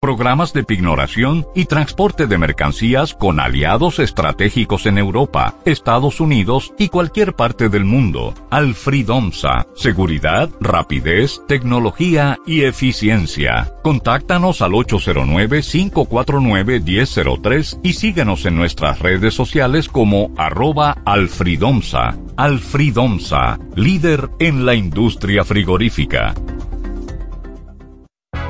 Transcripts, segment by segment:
programas de pignoración y transporte de mercancías con aliados estratégicos en Europa, Estados Unidos y cualquier parte del mundo. Alfridomsa. Seguridad, rapidez, tecnología y eficiencia. Contáctanos al 809-549-1003 y síguenos en nuestras redes sociales como arroba alfridomsa. Alfridomsa, líder en la industria frigorífica.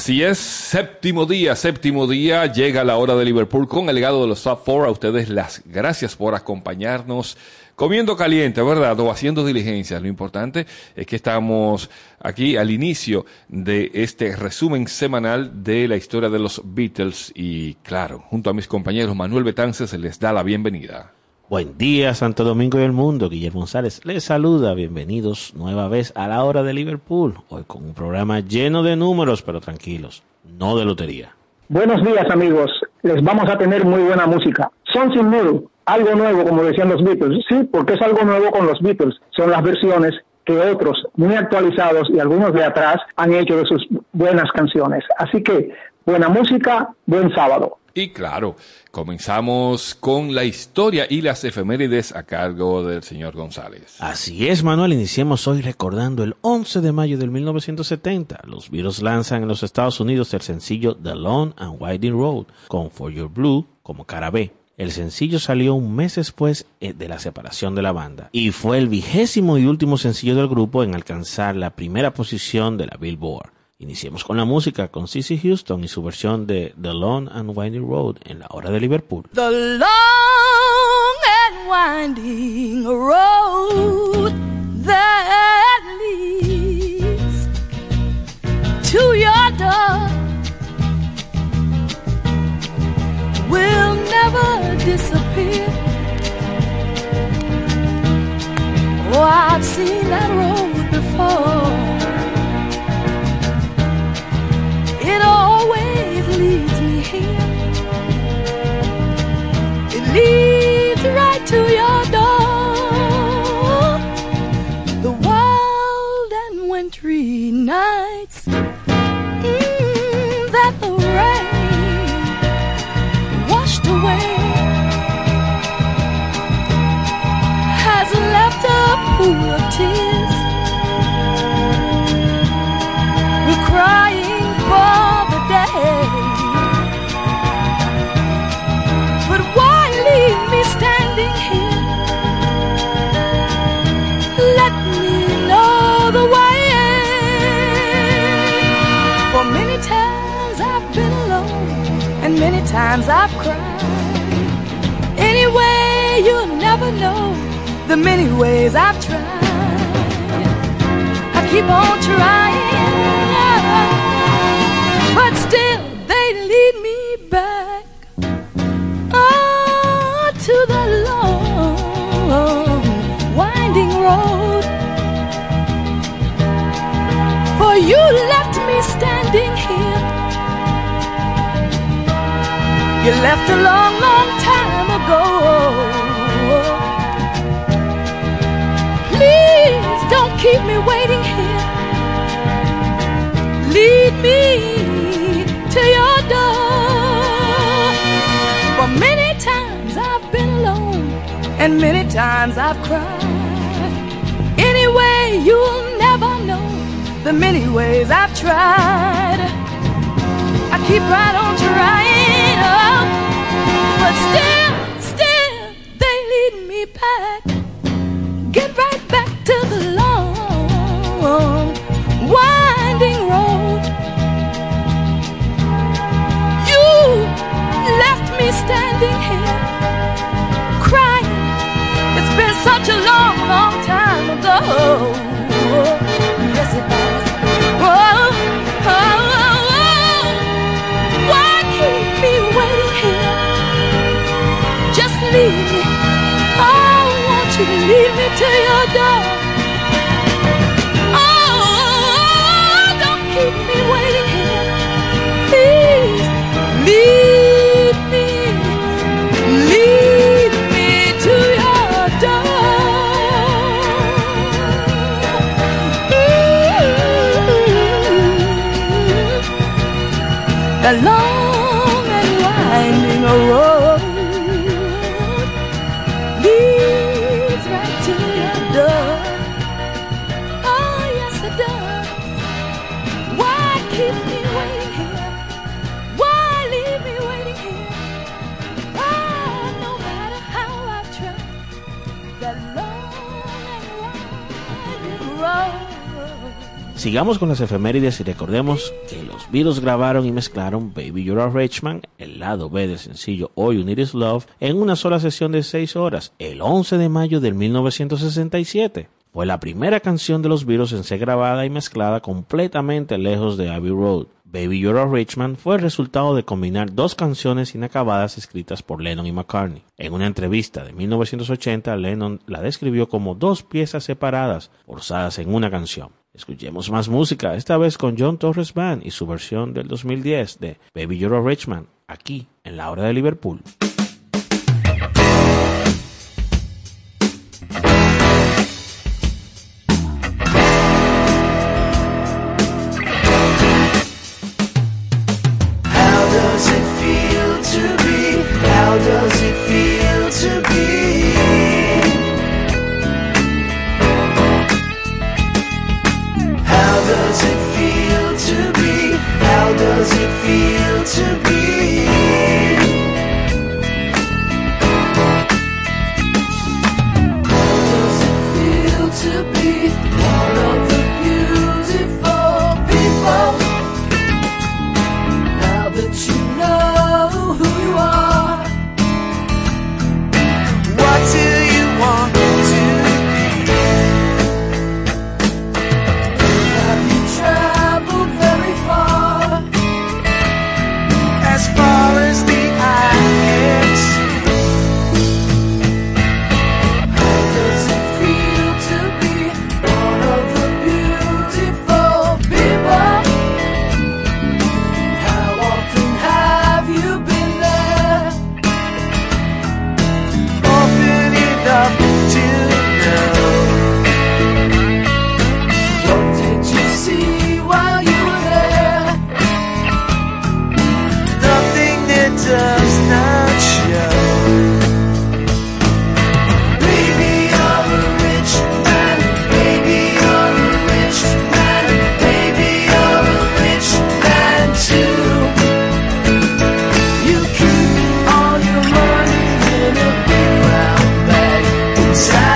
Así es, séptimo día, séptimo día, llega la hora de Liverpool con el legado de los Top Four. A ustedes las gracias por acompañarnos comiendo caliente, ¿verdad? O haciendo diligencias. Lo importante es que estamos aquí al inicio de este resumen semanal de la historia de los Beatles y claro, junto a mis compañeros Manuel Betances les da la bienvenida. Buen día, Santo Domingo y el mundo. Guillermo González les saluda. Bienvenidos nueva vez a la hora de Liverpool. Hoy con un programa lleno de números, pero tranquilos, no de lotería. Buenos días, amigos. Les vamos a tener muy buena música. Something new, algo nuevo, como decían los Beatles. Sí, porque es algo nuevo con los Beatles. Son las versiones que otros, muy actualizados y algunos de atrás, han hecho de sus buenas canciones. Así que, buena música, buen sábado. Y claro, comenzamos con la historia y las efemérides a cargo del señor González. Así es, Manuel, iniciemos hoy recordando el 11 de mayo del 1970. Los Beatles lanzan en los Estados Unidos el sencillo The Long and Winding Road con For Your Blue como cara B. El sencillo salió un mes después eh, de la separación de la banda y fue el vigésimo y último sencillo del grupo en alcanzar la primera posición de la Billboard. Iniciemos con la música con Cissy Houston y su versión de The Long and Winding Road en la hora de Liverpool. The long and winding road that leads to your door will never disappear. Oh, I've seen that road before. Many times I've cried. Anyway, you'll never know the many ways I've tried. I keep on trying but still they lead me back oh, to the long winding road. For you left me standing here. You left a long, long time ago. Please don't keep me waiting here. Lead me to your door. For many times I've been alone, and many times I've cried. Anyway, you'll never know the many ways I've tried. I keep right on trying, but still, still, they lead me back. Get right back to the long, winding road. You left me standing here crying. It's been such a long, long time ago. Yes, it has. Oh, oh, leave me. Oh, won't you me to your door? Oh, don't keep me waiting here. Please me. Lead me to your door. Ooh. sigamos con las efemérides y recordemos que los Beatles grabaron y mezclaron Baby You're a Rich Man, el lado B del sencillo All You Need Is Love, en una sola sesión de seis horas, el 11 de mayo de 1967. Fue la primera canción de los Beatles en ser grabada y mezclada completamente lejos de Abbey Road. Baby You're a Rich Man fue el resultado de combinar dos canciones inacabadas escritas por Lennon y McCartney. En una entrevista de 1980, Lennon la describió como dos piezas separadas, forzadas en una canción. Escuchemos más música, esta vez con John Torres Band y su versión del 2010 de Baby You're a aquí en la hora de Liverpool. inside.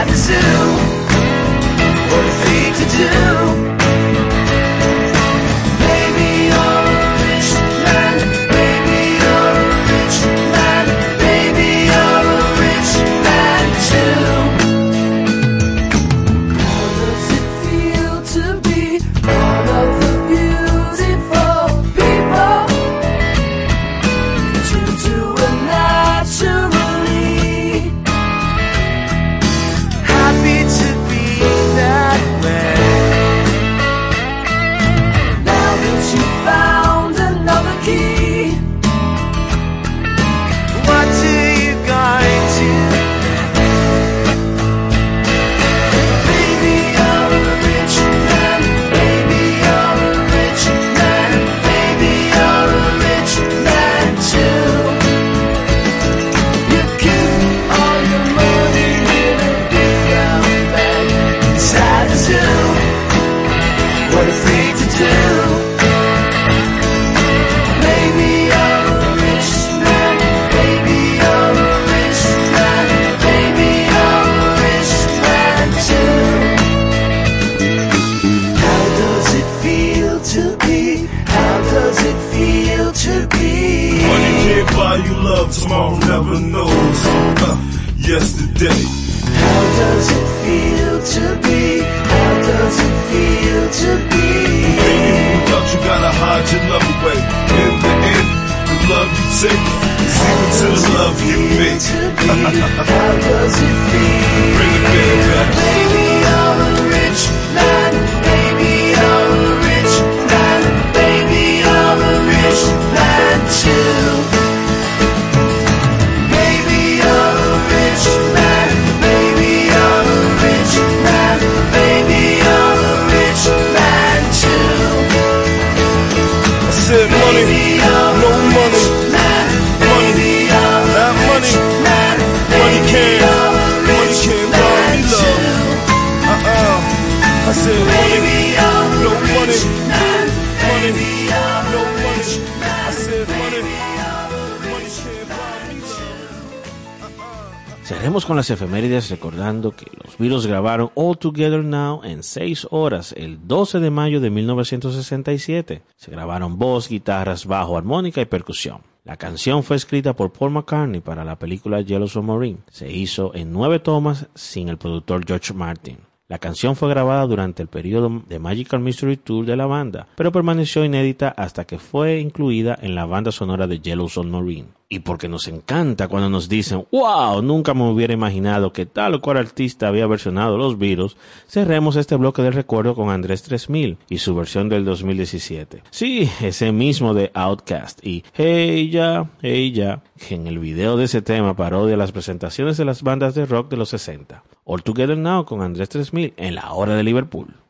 Cerremos con las efemérides recordando que los Beatles grabaron All Together Now en 6 horas el 12 de mayo de 1967. Se grabaron voz, guitarras, bajo, armónica y percusión. La canción fue escrita por Paul McCartney para la película Yellow Submarine. Se hizo en nueve tomas sin el productor George Martin. La canción fue grabada durante el periodo de Magical Mystery Tour de la banda, pero permaneció inédita hasta que fue incluida en la banda sonora de Yellow Submarine. Y porque nos encanta cuando nos dicen, wow, nunca me hubiera imaginado que tal o cual artista había versionado los virus, cerremos este bloque de recuerdo con Andrés 3000 y su versión del 2017. Sí, ese mismo de Outcast y Hey Ya, Hey Ya, que en el video de ese tema parodia las presentaciones de las bandas de rock de los 60. All Together Now con Andrés 3000 en la hora de Liverpool.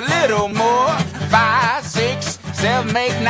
A little more? Five, six, seven, eight, nine,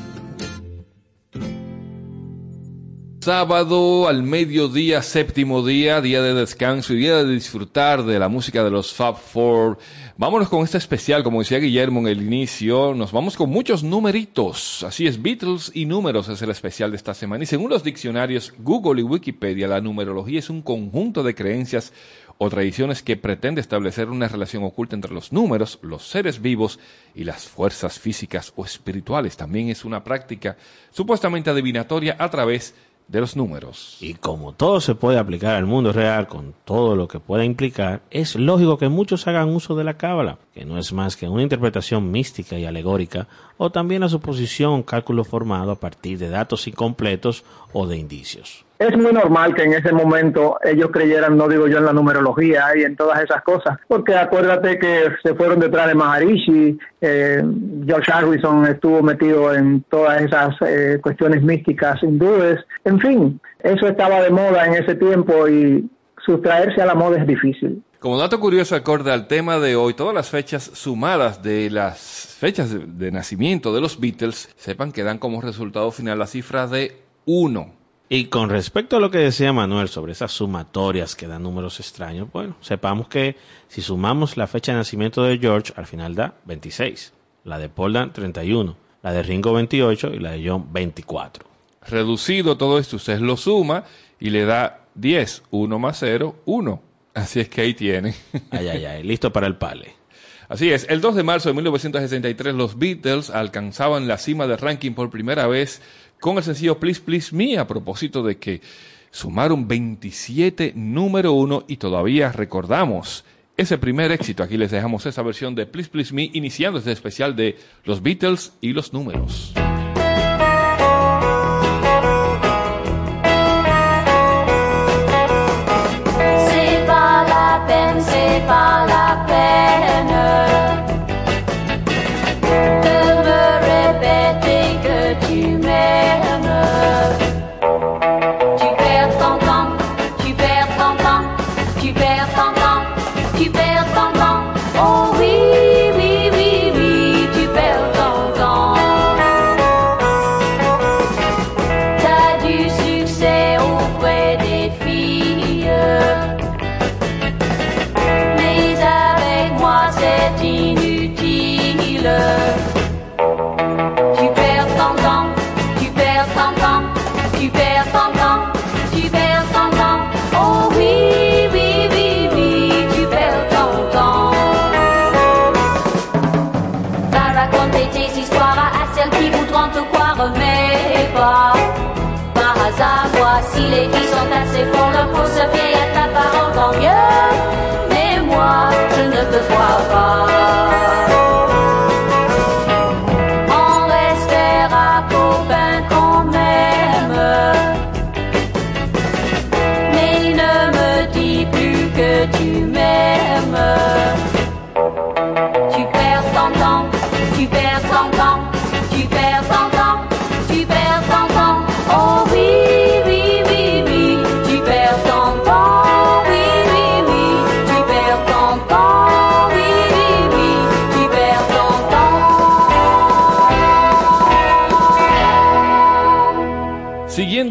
Sábado al mediodía, séptimo día, día de descanso y día de disfrutar de la música de los Fab Four. Vámonos con este especial, como decía Guillermo en el inicio, nos vamos con muchos numeritos. Así es, Beatles y números es el especial de esta semana. Y según los diccionarios Google y Wikipedia, la numerología es un conjunto de creencias o tradiciones que pretende establecer una relación oculta entre los números, los seres vivos y las fuerzas físicas o espirituales. También es una práctica supuestamente adivinatoria a través de los números. Y como todo se puede aplicar al mundo real con todo lo que pueda implicar, es lógico que muchos hagan uso de la cábala. que no es más que una interpretación mística y alegórica, o también la suposición cálculo formado a partir de datos incompletos o de indicios. Es muy normal que en ese momento ellos creyeran, no digo yo en la numerología y en todas esas cosas, porque acuérdate que se fueron detrás de Maharishi, eh, George Harrison estuvo metido en todas esas eh, cuestiones místicas hindúes, en fin, eso estaba de moda en ese tiempo y sustraerse a la moda es difícil. Como dato curioso, acorde al tema de hoy, todas las fechas sumadas de las fechas de, nacimiento de los Beatles, sepan que dan como resultado final la cifra de 1. Y con respecto a lo que decía Manuel sobre esas sumatorias que dan números extraños, bueno, sepamos que si sumamos la fecha de nacimiento de George, al final da 26, la de Paul da 31, la de Ringo 28 y la de John 24. Reducido todo esto, usted lo suma y le da 10. 1 más 0, 1. Así es que ahí tiene. Ay, ay, ay, listo para el pale. Así es, el 2 de marzo de 1963 los Beatles alcanzaban la cima del ranking por primera vez con el sencillo Please Please Me a propósito de que sumaron 27 número 1 y todavía recordamos ese primer éxito. Aquí les dejamos esa versión de Please Please Me iniciando este especial de los Beatles y los números.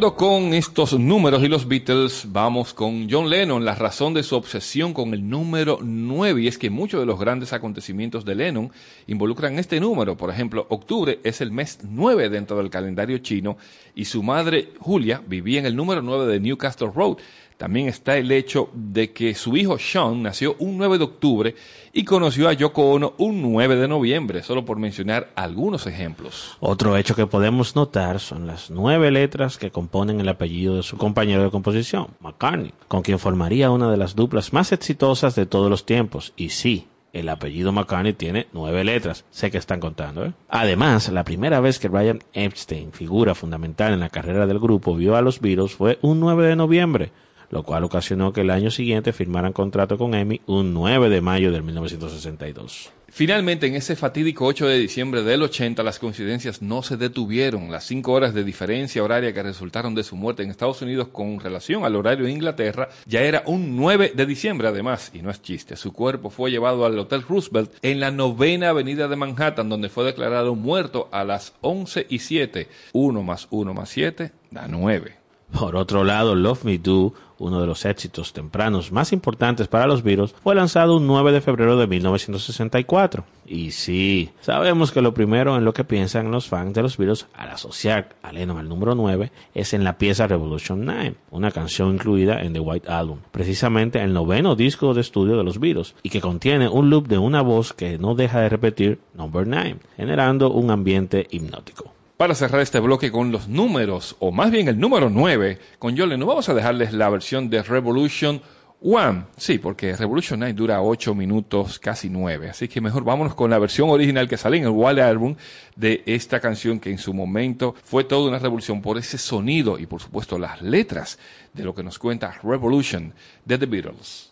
Con estos números y los Beatles, vamos con John Lennon, la razón de su obsesión con el número 9, y es que muchos de los grandes acontecimientos de Lennon involucran este número. Por ejemplo, octubre es el mes 9 dentro del calendario chino, y su madre, Julia, vivía en el número 9 de Newcastle Road. También está el hecho de que su hijo Sean nació un 9 de octubre y conoció a Yoko Ono un 9 de noviembre, solo por mencionar algunos ejemplos. Otro hecho que podemos notar son las nueve letras que componen el apellido de su compañero de composición, McCartney, con quien formaría una de las duplas más exitosas de todos los tiempos. Y sí, el apellido McCartney tiene nueve letras. Sé que están contando, ¿eh? Además, la primera vez que Brian Epstein, figura fundamental en la carrera del grupo, vio a los Beatles fue un 9 de noviembre, lo cual ocasionó que el año siguiente firmaran contrato con EMI un 9 de mayo de 1962. Finalmente, en ese fatídico 8 de diciembre del 80, las coincidencias no se detuvieron. Las cinco horas de diferencia horaria que resultaron de su muerte en Estados Unidos con relación al horario de Inglaterra ya era un 9 de diciembre, además, y no es chiste. Su cuerpo fue llevado al Hotel Roosevelt en la novena avenida de Manhattan, donde fue declarado muerto a las 11 y 7. 1 más 1 más 7 da 9. Por otro lado, Love Me Do, uno de los éxitos tempranos más importantes para los Beatles, fue lanzado un 9 de febrero de 1964. Y sí, sabemos que lo primero en lo que piensan los fans de los Beatles al asociar a Lennon al número 9 es en la pieza Revolution 9, una canción incluida en The White Album, precisamente el noveno disco de estudio de los Beatles, y que contiene un loop de una voz que no deja de repetir Number 9, generando un ambiente hipnótico. Para cerrar este bloque con los números, o más bien el número 9, con John Lennon, vamos a dejarles la versión de Revolution One, sí, porque Revolution Night dura 8 minutos, casi 9. Así que mejor vámonos con la versión original que sale en el Wild Album de esta canción que en su momento fue toda una revolución por ese sonido y por supuesto las letras de lo que nos cuenta Revolution de The Beatles.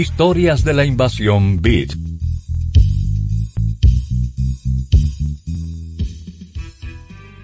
Historias de la invasión Beat.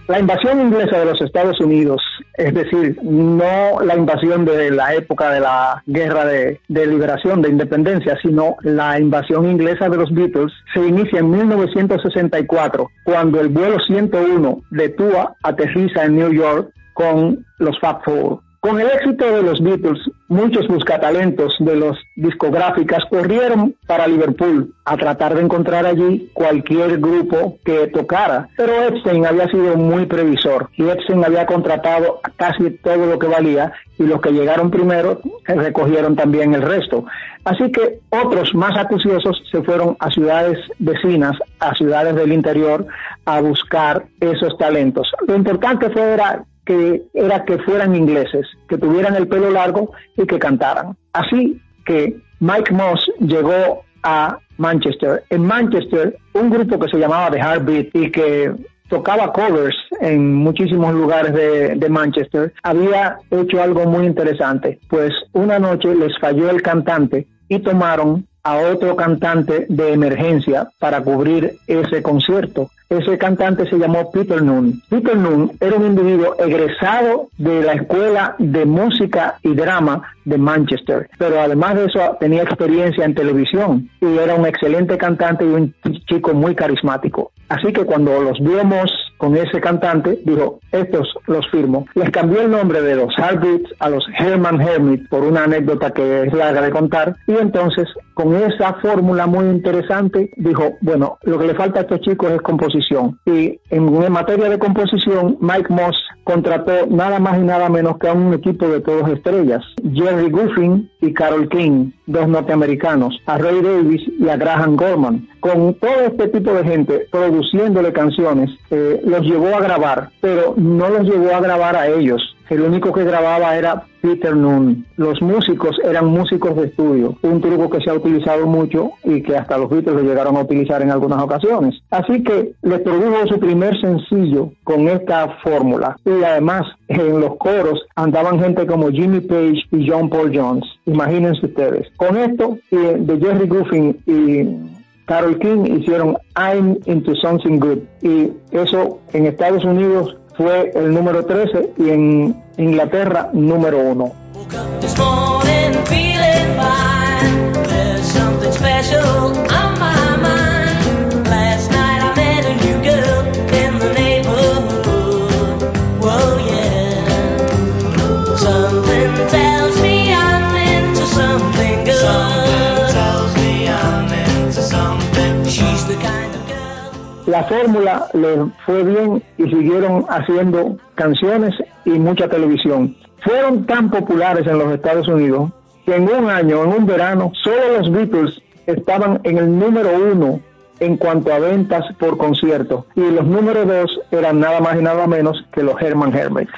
La invasión inglesa de los Estados Unidos, es decir, no la invasión de la época de la guerra de, liberación, de independencia, sino la invasión inglesa de los Beatles, se inicia en 1964, cuando el vuelo 101 de Tua aterriza en New York con los Fab Four. Con el éxito de los Beatles, muchos buscatalentos de los discográficas corrieron para Liverpool a tratar de encontrar allí cualquier grupo que tocara. Pero Epstein había sido muy previsor y Epstein había contratado casi todo lo que valía y los que llegaron primero recogieron también el resto. Así que otros más acuciosos se fueron a ciudades vecinas, a ciudades del interior, a buscar esos talentos. Lo importante fue era que era que fueran ingleses, que tuvieran el pelo largo y que cantaran. Así que Mike Moss llegó a Manchester. En Manchester, un grupo que se llamaba The Heartbeat y que tocaba covers en muchísimos lugares de, de, Manchester, había hecho algo muy interesante. Pues una noche les falló el cantante y tomaron a otro cantante de emergencia para cubrir ese concierto. Ese cantante se llamó Peter Noon. Peter Noon era un individuo egresado de la Escuela de Música y Drama de Manchester, pero además de eso tenía experiencia en televisión y era un excelente cantante y un chico muy carismático. Así que cuando los vimos con ese cantante, dijo, estos los firmo. Les cambió el nombre de los Heartbeats a los Herman Hermit por una anécdota que es larga de contar. Y entonces, con esa fórmula muy interesante, dijo, bueno, lo que le falta a estos chicos es composición. Y en materia de composición, Mike Moss contrató nada más y nada menos que a un equipo de todos estrellas, Jerry Goffin y Carol King, dos norteamericanos, a Ray Davis y a Graham Gorman. Con todo este tipo de gente produciéndole canciones, eh, los llevó a grabar, pero no los llevó a grabar a ellos. El único que grababa era Peter Noon. Los músicos eran músicos de estudio, un truco que se ha utilizado mucho y que hasta los Beatles lo llegaron a utilizar en algunas ocasiones. Así que les produjo su primer sencillo con esta fórmula. Y además en los coros andaban gente como Jimmy Page y John Paul Jones. Imagínense ustedes. Con esto de Jerry Goffin y Carol King hicieron I'm into something good y eso en Estados Unidos fue el número 13 y en Inglaterra número 1. This morning feeling fine. There's something special La fórmula le fue bien y siguieron haciendo canciones y mucha televisión. Fueron tan populares en los Estados Unidos que en un año, en un verano, solo los Beatles estaban en el número uno en cuanto a ventas por concierto y los número dos eran nada más y nada menos que los Herman Hermits.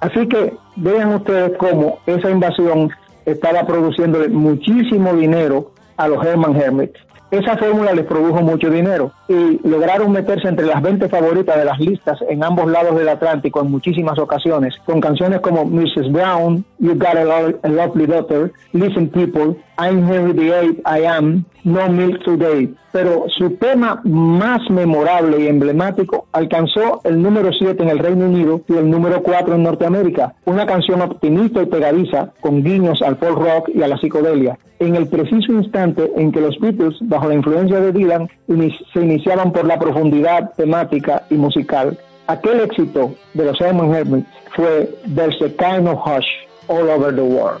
Así que vean ustedes cómo esa invasión estaba produciéndole muchísimo dinero a los Herman Hermits. Esa fórmula les produjo mucho dinero y lograron meterse entre las 20 favoritas de las listas en ambos lados del Atlántico en muchísimas ocasiones, con canciones como Mrs. Brown, You Got a, a Lovely Daughter, Listen People, I'm Henry VIII, I Am, No Milk Today. Pero su tema más memorable y emblemático alcanzó el número 7 en el Reino Unido y el número 4 en Norteamérica. Una canción optimista y pegadiza con guiños al folk rock y a la psicodelia. En el preciso instante en que los Beatles, bajo la influencia de Dylan, se iniciaban por la profundidad temática y musical. Aquel éxito de los Herman Hermits fue There's a Kind of Hush All Over the World.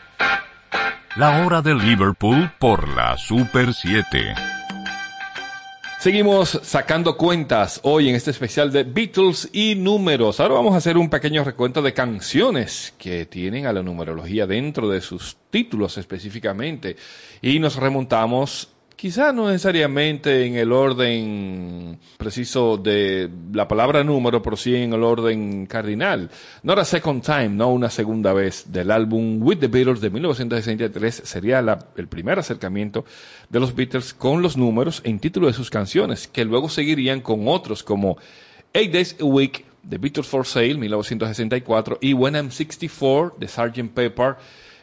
La hora de Liverpool por la Super 7. Seguimos sacando cuentas hoy en este especial de Beatles y números. Ahora vamos a hacer un pequeño recuento de canciones que tienen a la numerología dentro de sus títulos específicamente. Y nos remontamos quizá no necesariamente en el orden preciso de la palabra número, pero sí en el orden cardinal. Not a Second Time, no una segunda vez, del álbum With the Beatles de 1963 sería la- el primer acercamiento de los Beatles con los números en título de sus canciones, que luego seguirían con otros como Eight Days a Week, The Beatles for Sale, 1964, y When I'm 64, de Sgt. Pepper,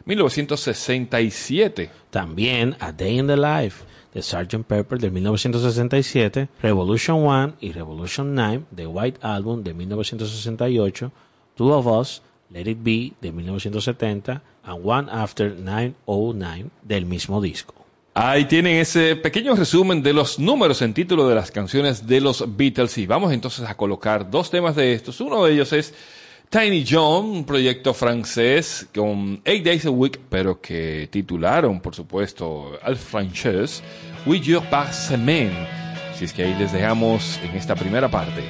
1967. También A Day in the Life de Sgt. Pepper de 1967, Revolution 1 y Revolution 9 de White Album de 1968, Two of Us, Let It Be de 1970 and One After 909 del mismo disco. Ahí tienen ese pequeño resumen de los números en título de las canciones de los Beatles y vamos entonces a colocar dos temas de estos. Uno de ellos es Tiny John, un proyecto francés con Eight Days a Week, pero que titularon, por supuesto, al francés Jours par semaine. Si es que ahí les dejamos en esta primera parte.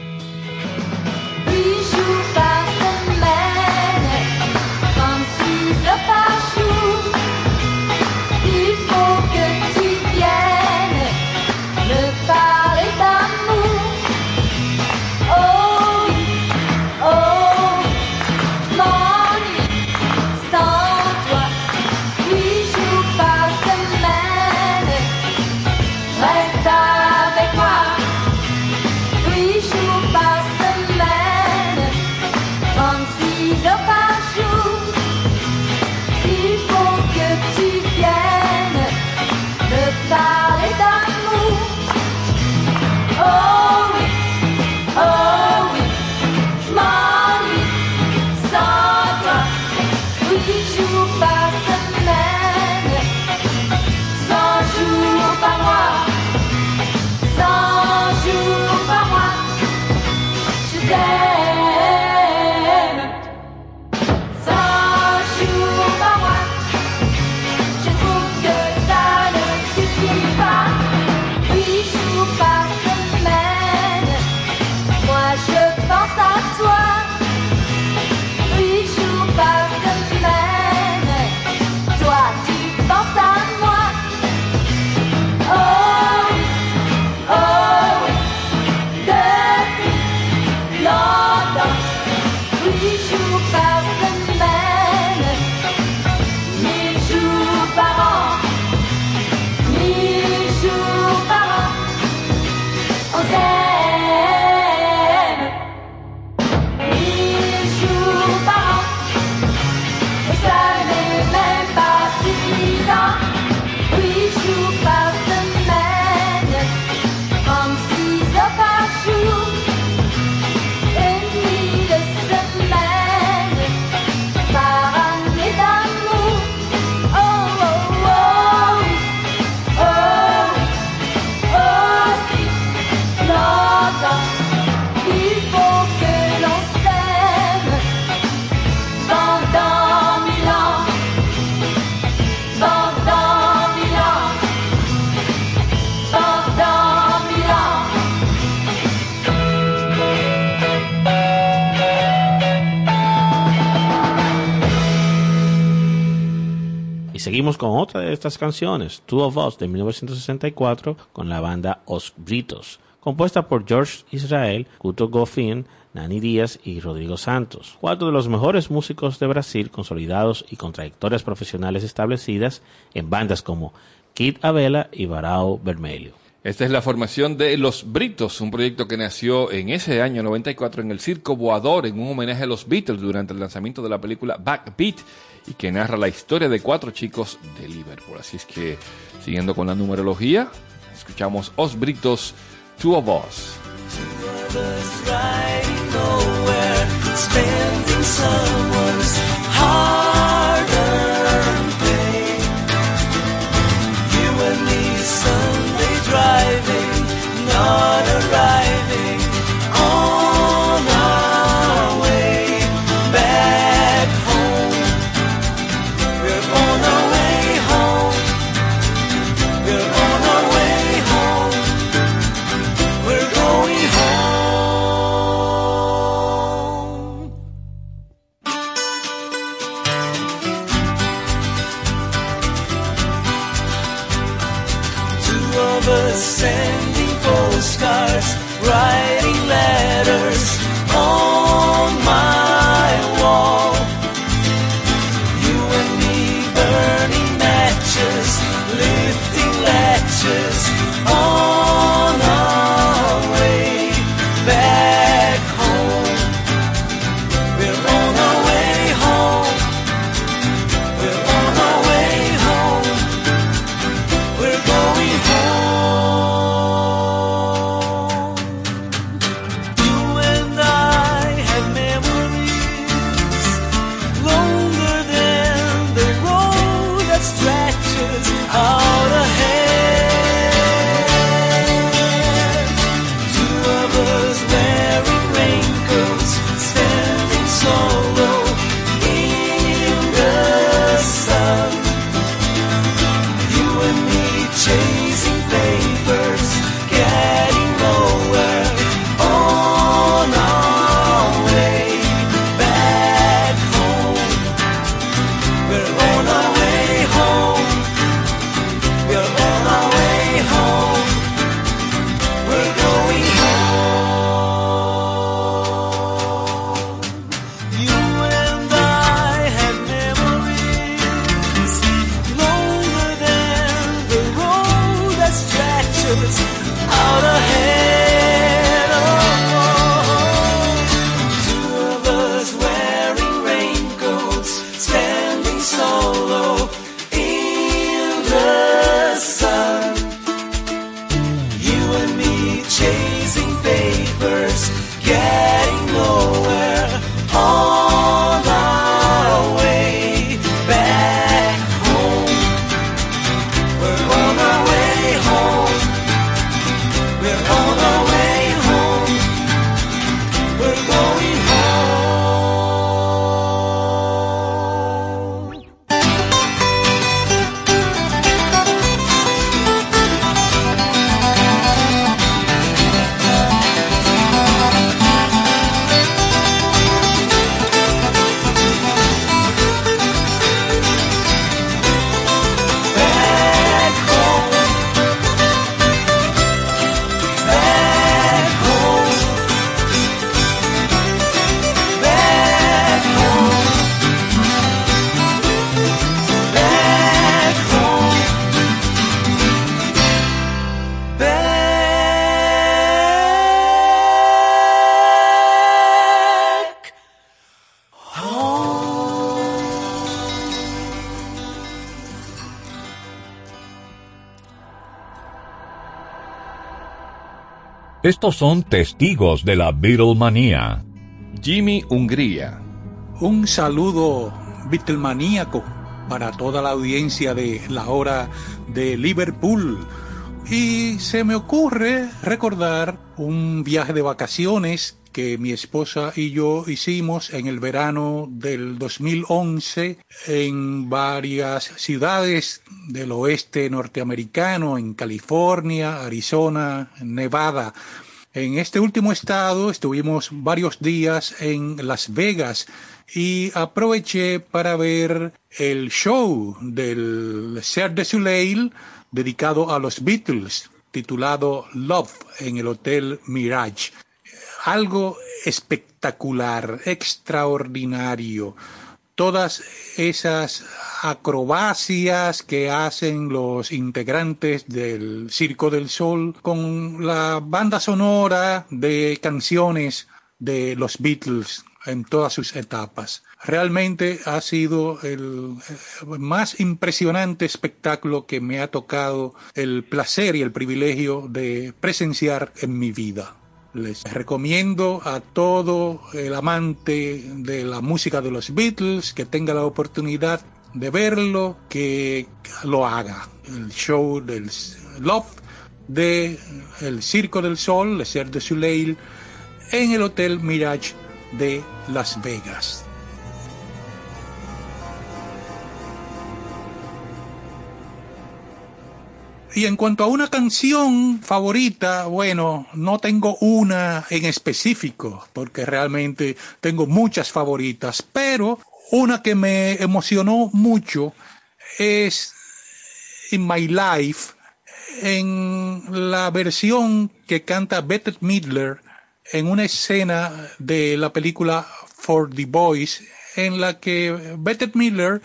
Con otra de estas canciones, Two of Us, de 1964, con la banda Os Britos, compuesta por George Israel, Guto Goffin, Nani Díaz y Rodrigo Santos, cuatro de los mejores músicos de Brasil consolidados y con trayectorias profesionales establecidas en bandas como Kid Abela y Barao Vermelho. Esta es la formación de Los Britos, un proyecto que nació en ese año 94 en el Circo Voador, en un homenaje a los Beatles durante el lanzamiento de la película Backbeat y que narra la historia de cuatro chicos de Liverpool. Así es que, siguiendo con la numerología, escuchamos Os Britos, Two of Us. riding nowhere, oh Estos son testigos de la Beatlemanía. Jimmy Hungría. Un saludo Beatlemaníaco para toda la audiencia de la hora de Liverpool. Y se me ocurre recordar un viaje de vacaciones que mi esposa y yo hicimos en el verano del 2011 en varias ciudades del oeste norteamericano, en California, Arizona, Nevada. En este último estado estuvimos varios días en Las Vegas y aproveché para ver el show del Cirque du Soleil dedicado a los Beatles, titulado Love en el Hotel Mirage. Algo espectacular, extraordinario. Todas esas acrobacias que hacen los integrantes del Circo del Sol con la banda sonora de canciones de los Beatles en todas sus etapas. Realmente ha sido el eh, más impresionante espectáculo que me ha tocado el placer y el privilegio de presenciar en mi vida. Les recomiendo a todo el amante de la música de los Beatles que tenga la oportunidad de verlo, que lo haga. El show del Love de El Circo del Sol, Le Cirque du Soleil, en el Hotel Mirage de Las Vegas. Y en cuanto a una canción favorita, bueno, no tengo una en específico, porque realmente tengo muchas favoritas, pero una que me emocionó mucho es In My Life, en la versión que canta Bette Midler en una escena de la película For the Boys, en la que Bette Midler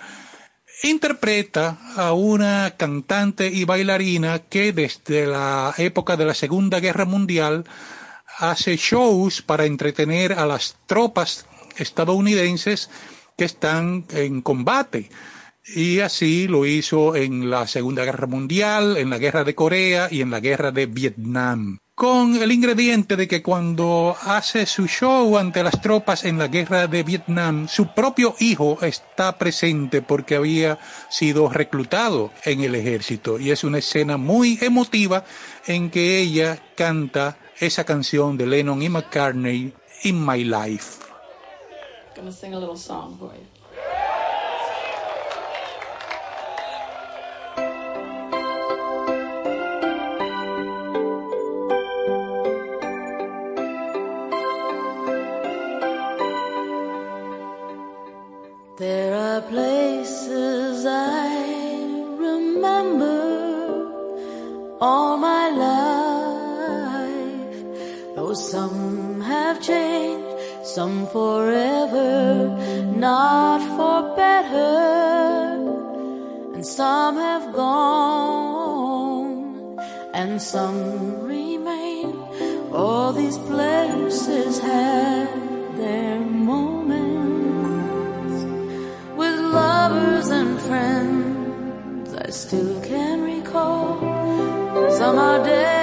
interpreta a una cantante y bailarina que desde la época de la Segunda Guerra Mundial hace shows para entretener a las tropas estadounidenses que están en combate. Y así lo hizo en la Segunda Guerra Mundial, en la Guerra de Corea y en la Guerra de Vietnam. Con el ingrediente de que cuando hace su show ante las tropas en la Guerra de Vietnam, su propio hijo está presente porque había sido reclutado en el ejército. Y es una escena muy emotiva en que ella canta esa canción de Lennon y McCartney, In My Life. All my life, though some have changed, some forever, not for better, and some have gone, and some remain. All these places had their moments with lovers and friends I still can. Summer day.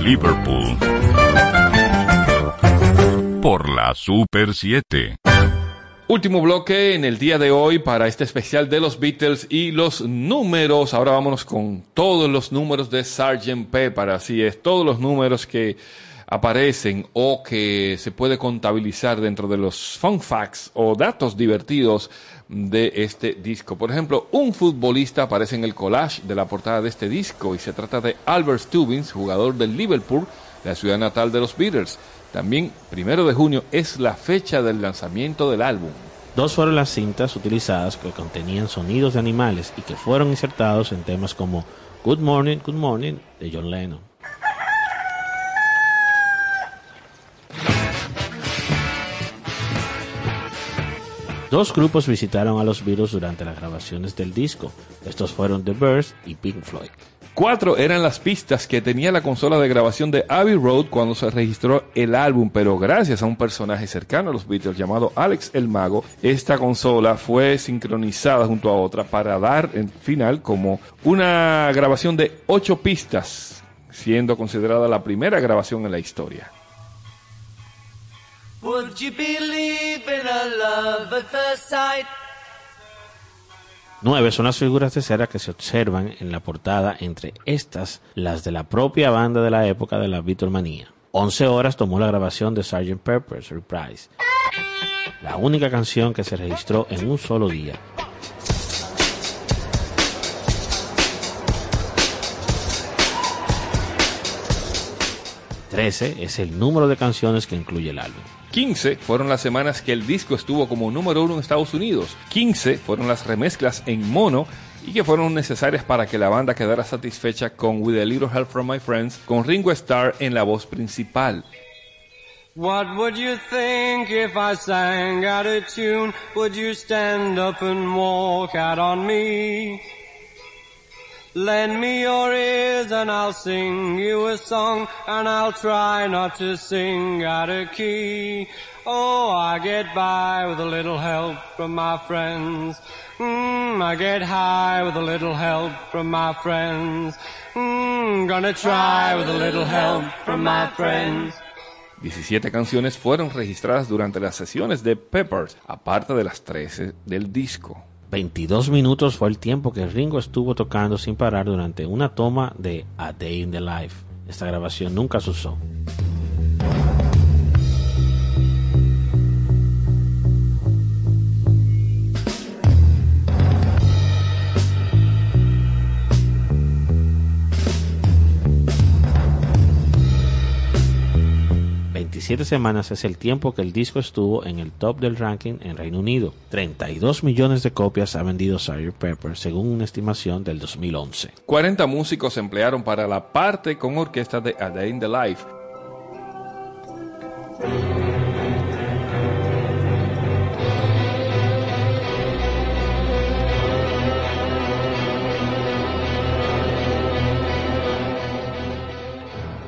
Liverpool. Por la Super 7. Último bloque en el día de hoy para este especial de los Beatles y los números. Ahora vámonos con todos los números de Sgt. Pepper. Así es, todos los números que aparecen o que se puede contabilizar dentro de los fun facts o datos divertidos de este disco. Por ejemplo, un futbolista aparece en el collage de la portada de este disco y se trata de Albert Stubbins, jugador del Liverpool, la ciudad natal de los Beatles. También, primero de junio, es la fecha del lanzamiento del álbum. Dos fueron las cintas utilizadas que contenían sonidos de animales y que fueron insertados en temas como Good Morning, Good Morning de John Lennon. Dos grupos visitaron a los Beatles durante las grabaciones del disco. Estos fueron The Birds y Pink Floyd. Cuatro eran las pistas que tenía la consola de grabación de Abbey Road cuando se registró el álbum, pero gracias a un personaje cercano a los Beatles llamado Alex el Mago, esta consola fue sincronizada junto a otra para dar en final como una grabación de ocho pistas, siendo considerada la primera grabación en la historia. Nueve son las figuras de cera que se observan en la portada, entre estas las de la propia banda de la época de la Beatlemanía. 11 horas tomó la grabación de Sgt. Pepper's Reprise, la única canción que se registró en un solo día. Trece es el número de canciones que incluye el álbum. 15 fueron las semanas que el disco estuvo como número uno en Estados Unidos. 15 fueron las remezclas en mono y que fueron necesarias para que la banda quedara satisfecha con With a Little Help from My Friends, con Ringo Starr en la voz principal. Lend me your ears and I'll sing you a song and I'll try not to sing out of key. Oh, I get by with a little help from my friends. Mm, I get high with a little help from my friends. Mm, gonna try with a little help from my friends. 17 canciones fueron registradas durante las sesiones de Peppers, aparte de las 13 del disco. 22 minutos fue el tiempo que Ringo estuvo tocando sin parar durante una toma de A Day in the Life. Esta grabación nunca se usó. Siete semanas es el tiempo que el disco estuvo en el top del ranking en Reino Unido. 32 millones de copias ha vendido Sgt. Pepper según una estimación del 2011. 40 músicos se emplearon para la parte con orquesta de A Day in the Life.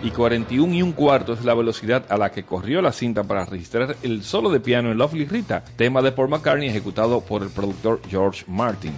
Y 41 y un cuarto es la velocidad a la que corrió la cinta para registrar el solo de piano en Lovely Rita, tema de Paul McCartney ejecutado por el productor George Martin.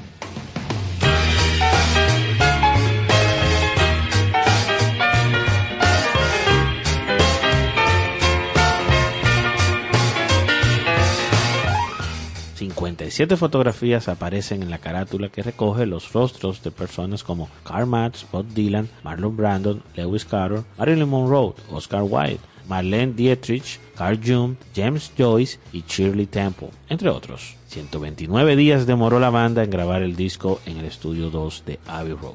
57 fotografías aparecen en la carátula que recoge los rostros de personas como Karl Marx, Bob Dylan, Marlon Brandon, Lewis Carroll, Marilyn Monroe, Oscar Wilde, Marlene Dietrich, Carl Jung, James Joyce y Shirley Temple, entre otros. 129 días demoró la banda en grabar el disco en el estudio 2 de Abbey Road.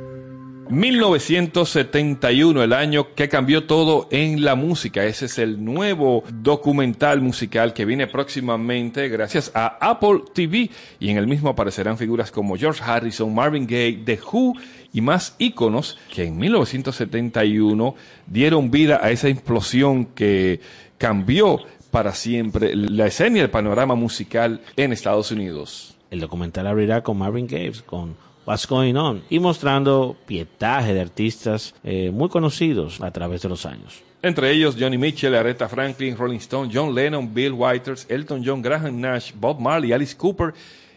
1971, el año que cambió todo en la música. Ese es el nuevo documental musical que viene próximamente gracias a Apple TV y en el mismo aparecerán figuras como George Harrison, Marvin Gaye, The Who y más íconos que en 1971 dieron vida a esa explosión que cambió para siempre la escena y el panorama musical en Estados Unidos. El documental abrirá con Marvin Gaye, con What's Going On, y mostrando pietaje de artistas eh, muy conocidos a través de los años. Entre ellos Johnny Mitchell, Aretha Franklin, Rolling Stone, John Lennon, Bill Withers, Elton John, Graham Nash, Bob Marley, Alice Cooper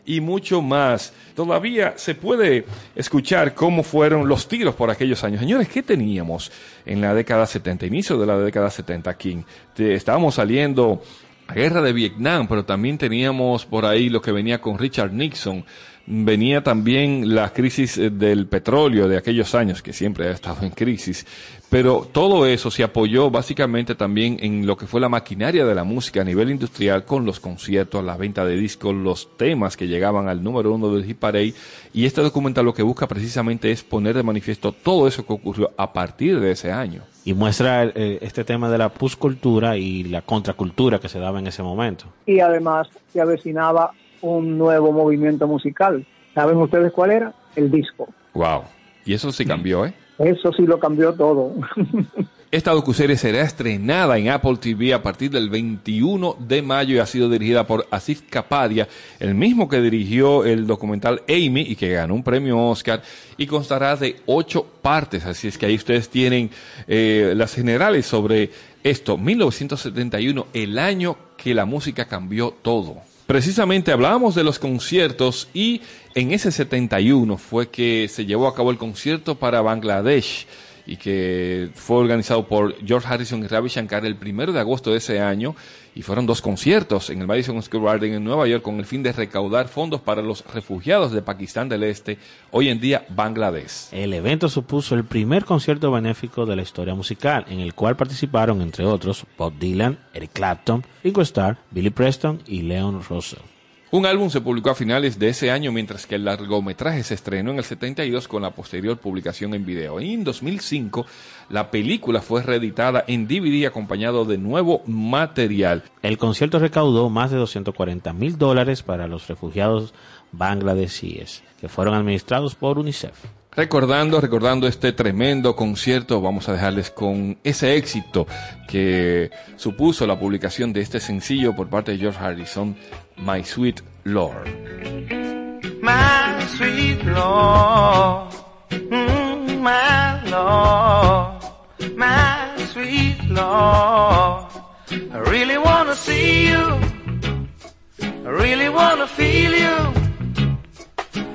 y mucho más. Todavía se puede escuchar cómo fueron los tiros por aquellos años. Señores, ¿qué teníamos en la década 70, inicio de la década 70 aquí? Estábamos saliendo a guerra de Vietnam, pero también teníamos por ahí lo que venía con Richard Nixon. Venía también la crisis eh, del petróleo de aquellos años, que siempre ha estado en crisis. Pero todo eso se apoyó básicamente también en lo que fue la maquinaria de la música a nivel industrial, con los conciertos, la venta de discos, los temas que llegaban al número uno del hit parade. Y este documental lo que busca precisamente es poner de manifiesto todo eso que ocurrió a partir de ese año. Y muestra eh, este tema de la puscultura y la contracultura que se daba en ese momento. y además se avecinaba un nuevo movimiento musical. ¿Saben ustedes cuál era? El disco. Wow. Y eso sí cambió, ¿eh? Eso sí lo cambió todo. Esta docuserie será estrenada en Apple TV a partir del 21 de mayo y ha sido dirigida por Asif Kapadia, el mismo que dirigió el documental Amy y que ganó un premio Oscar y constará de ocho partes. Así es que ahí ustedes tienen eh, las generales sobre esto. 1971, el año que la música cambió todo. Precisamente hablábamos de los conciertos y en ese 71 fue que se llevó a cabo el concierto para Bangladesh y que fue organizado por George Harrison y Ravi Shankar el primero de agosto de ese año y fueron dos conciertos en el Madison Square Garden en Nueva York con el fin de recaudar fondos para los refugiados de Pakistán del Este, hoy en día Bangladesh. El evento supuso el primer concierto benéfico de la historia musical, en el cual participaron, entre otros, Bob Dylan, Eric Clapton, Ringo Starr, Billy Preston y Leon Russell. Un álbum se publicó a finales de ese año, mientras que el largometraje se estrenó en el 72 con la posterior publicación en video. Y en 2005, la película fue reeditada en DVD acompañado de nuevo material. El concierto recaudó más de 240 mil dólares para los refugiados bangladesíes, que fueron administrados por UNICEF. Recordando, recordando este tremendo concierto, vamos a dejarles con ese éxito que supuso la publicación de este sencillo por parte de George Harrison, My Sweet Lord. my sweet Lord, mm, my Lord, my sweet Lord. I really wanna see you, I really wanna feel you,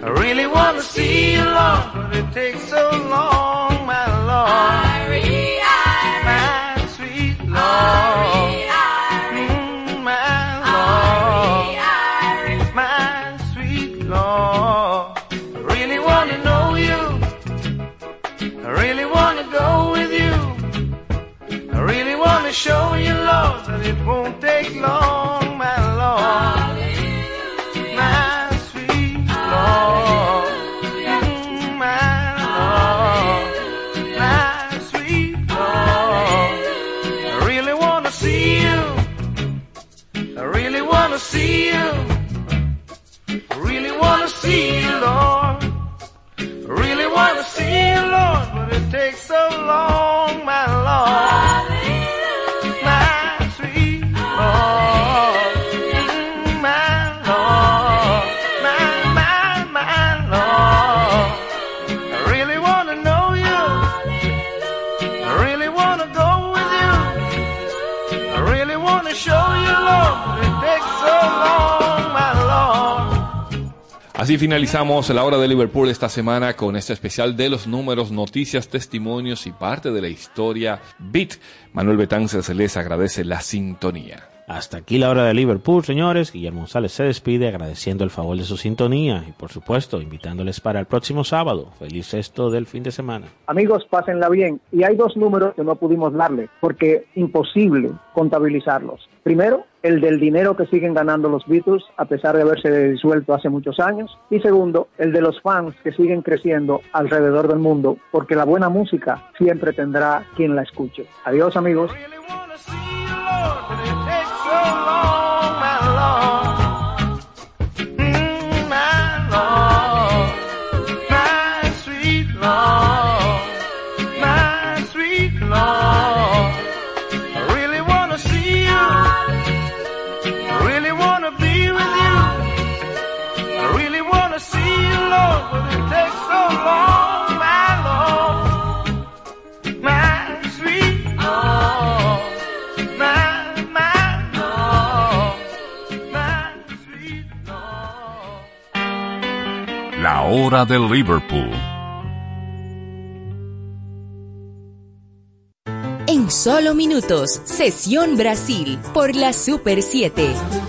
I really wanna see you, Lord, but it takes so long, my Lord. Finalizamos la hora de Liverpool esta semana con este especial de los números, noticias, testimonios y parte de la historia Beat. Manuel Betances les agradece la sintonía. Hasta aquí la hora de Liverpool, señores. Guillermo González se despide agradeciendo el favor de su sintonía y, por supuesto, invitándoles para el próximo sábado. Feliz resto del fin de semana. Amigos, pásenla bien. Y hay dos números que no pudimos darle, porque imposible contabilizarlos. Primero, el del dinero que siguen ganando los Beatles, a pesar de haberse disuelto hace muchos años. Y segundo, el de los fans que siguen creciendo alrededor del mundo, porque la buena música siempre tendrá quien la escuche. Adiós, amigos. Hora de Liverpool. En solo minutos, Sesión Brasil por la Super 7.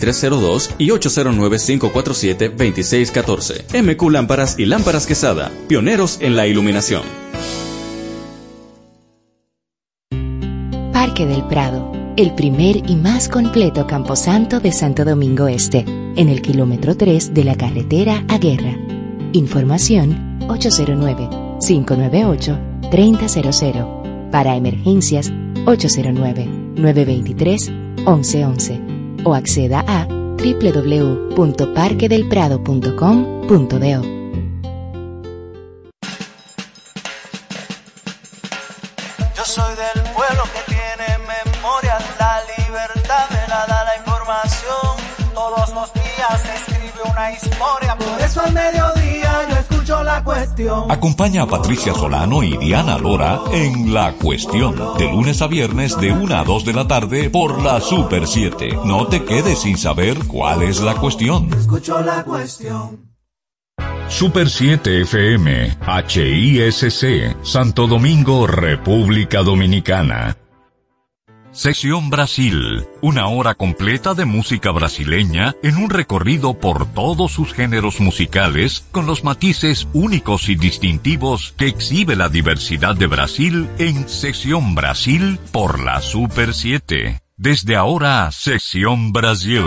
809-687-2302 y 809-547-2614. MQ Lámparas y Lámparas Quesada, pioneros en la iluminación. Parque del Prado, el primer y más completo camposanto de Santo Domingo Este, en el kilómetro 3 de la carretera a Guerra. Información 809-598-3000. Para emergencias 809-923-1111 o acceda a www.parquedelprado.com.do. Yo soy del pueblo que tiene memoria, la libertad me la da la información. Todos los días se escribe una historia, por eso al mediodía yo escucho la cuestión. Acompaña a Patricia Solano y Diana Lora en La Cuestión, de lunes a viernes de 1 a 2 de la tarde por la Super 7. No te quedes sin saber cuál es la cuestión. Escucho la cuestión. Super 7 FM, HISC, Santo Domingo, República Dominicana. Sesión Brasil, una hora completa de música brasileña en un recorrido por todos sus géneros musicales con los matices únicos y distintivos que exhibe la diversidad de Brasil en Sesión Brasil por la Super 7. Desde ahora, Sesión Brasil.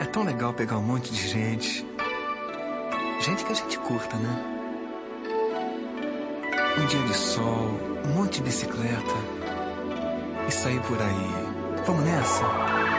É tão legal pegar um monte de gente. Gente que a gente curta, né? Um dia de sol, um monte de bicicleta. E sair por aí. Vamos nessa?